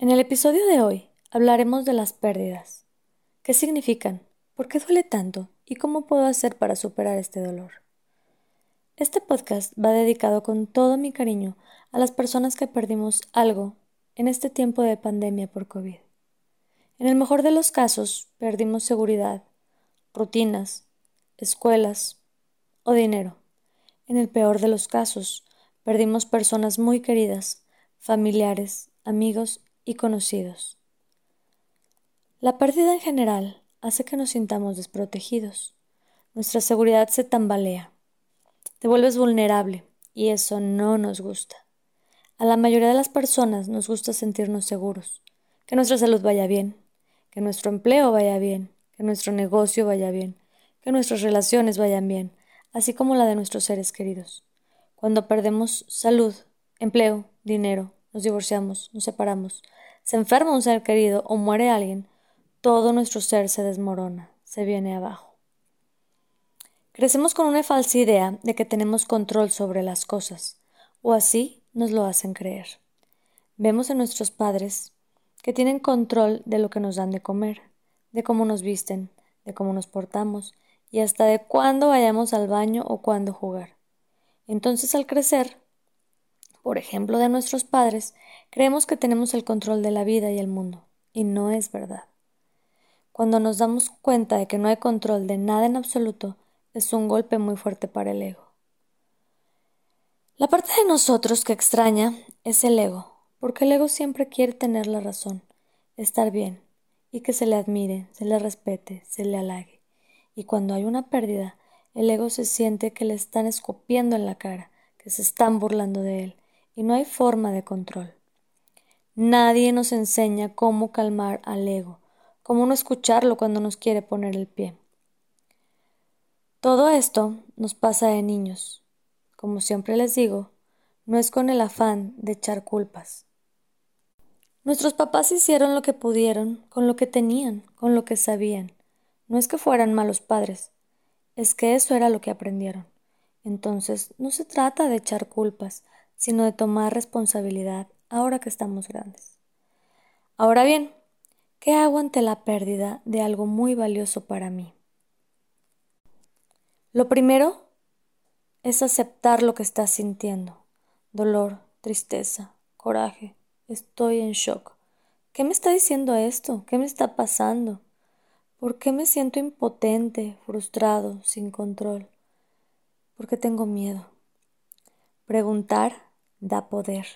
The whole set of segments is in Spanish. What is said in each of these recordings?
En el episodio de hoy hablaremos de las pérdidas. ¿Qué significan? ¿Por qué duele tanto? ¿Y cómo puedo hacer para superar este dolor? Este podcast va dedicado con todo mi cariño a las personas que perdimos algo en este tiempo de pandemia por COVID. En el mejor de los casos, perdimos seguridad, rutinas, escuelas o dinero. En el peor de los casos, perdimos personas muy queridas, familiares, amigos y conocidos. La pérdida en general hace que nos sintamos desprotegidos. Nuestra seguridad se tambalea. Te vuelves vulnerable y eso no nos gusta. A la mayoría de las personas nos gusta sentirnos seguros, que nuestra salud vaya bien, que nuestro empleo vaya bien, que nuestro negocio vaya bien, que nuestras relaciones vayan bien, así como la de nuestros seres queridos. Cuando perdemos salud, empleo, dinero, nos divorciamos, nos separamos, se enferma un ser querido o muere alguien, todo nuestro ser se desmorona, se viene abajo. Crecemos con una falsa idea de que tenemos control sobre las cosas, o así nos lo hacen creer. Vemos en nuestros padres que tienen control de lo que nos dan de comer, de cómo nos visten, de cómo nos portamos, y hasta de cuándo vayamos al baño o cuándo jugar. Entonces al crecer, por ejemplo de nuestros padres, creemos que tenemos el control de la vida y el mundo, y no es verdad. Cuando nos damos cuenta de que no hay control de nada en absoluto, es un golpe muy fuerte para el ego. La parte de nosotros que extraña es el ego, porque el ego siempre quiere tener la razón, estar bien, y que se le admire, se le respete, se le halague y cuando hay una pérdida, el ego se siente que le están escupiendo en la cara, que se están burlando de él, y no hay forma de control. Nadie nos enseña cómo calmar al ego, cómo no escucharlo cuando nos quiere poner el pie. Todo esto nos pasa de niños. Como siempre les digo, no es con el afán de echar culpas. Nuestros papás hicieron lo que pudieron, con lo que tenían, con lo que sabían. No es que fueran malos padres, es que eso era lo que aprendieron. Entonces, no se trata de echar culpas, sino de tomar responsabilidad ahora que estamos grandes. Ahora bien, ¿qué hago ante la pérdida de algo muy valioso para mí? Lo primero es aceptar lo que estás sintiendo. Dolor, tristeza, coraje. Estoy en shock. ¿Qué me está diciendo esto? ¿Qué me está pasando? ¿Por qué me siento impotente, frustrado, sin control? ¿Por qué tengo miedo? Preguntar da poder.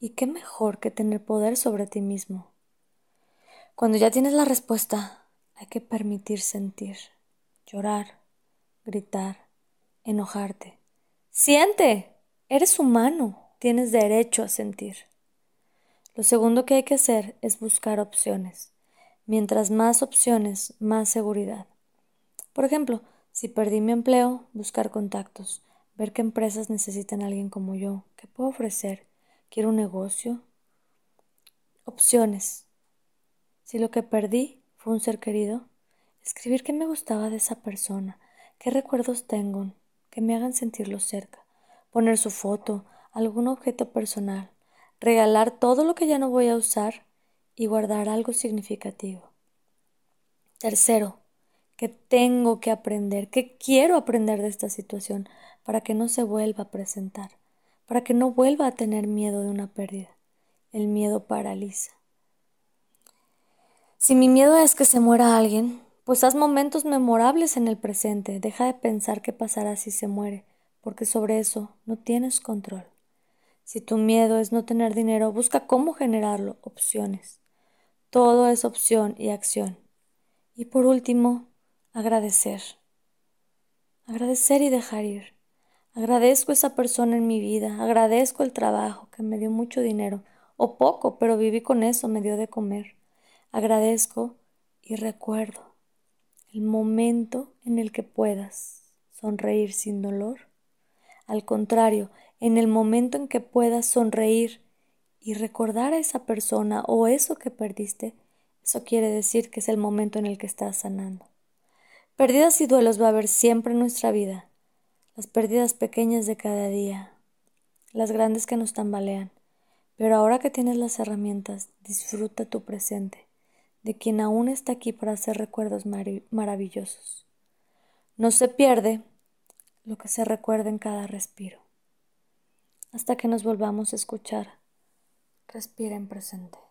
¿Y qué mejor que tener poder sobre ti mismo? Cuando ya tienes la respuesta, hay que permitir sentir, llorar, gritar, enojarte. Siente, eres humano, tienes derecho a sentir. Lo segundo que hay que hacer es buscar opciones. Mientras más opciones, más seguridad. Por ejemplo, si perdí mi empleo, buscar contactos, ver qué empresas necesitan a alguien como yo, qué puedo ofrecer, quiero un negocio. Opciones. Si lo que perdí fue un ser querido, escribir qué me gustaba de esa persona, qué recuerdos tengo, que me hagan sentirlo cerca, poner su foto, algún objeto personal, regalar todo lo que ya no voy a usar y guardar algo significativo. Tercero, que tengo que aprender, que quiero aprender de esta situación para que no se vuelva a presentar, para que no vuelva a tener miedo de una pérdida. El miedo paraliza. Si mi miedo es que se muera alguien, pues haz momentos memorables en el presente, deja de pensar qué pasará si se muere, porque sobre eso no tienes control. Si tu miedo es no tener dinero, busca cómo generarlo, opciones. Todo es opción y acción. Y por último, agradecer. Agradecer y dejar ir. Agradezco a esa persona en mi vida, agradezco el trabajo que me dio mucho dinero o poco, pero viví con eso, me dio de comer. Agradezco y recuerdo el momento en el que puedas sonreír sin dolor. Al contrario, en el momento en que puedas sonreír y recordar a esa persona o eso que perdiste, eso quiere decir que es el momento en el que estás sanando. Pérdidas y duelos va a haber siempre en nuestra vida. Las pérdidas pequeñas de cada día, las grandes que nos tambalean. Pero ahora que tienes las herramientas, disfruta tu presente, de quien aún está aquí para hacer recuerdos maravillosos. No se pierde lo que se recuerda en cada respiro. Hasta que nos volvamos a escuchar, respira en presente.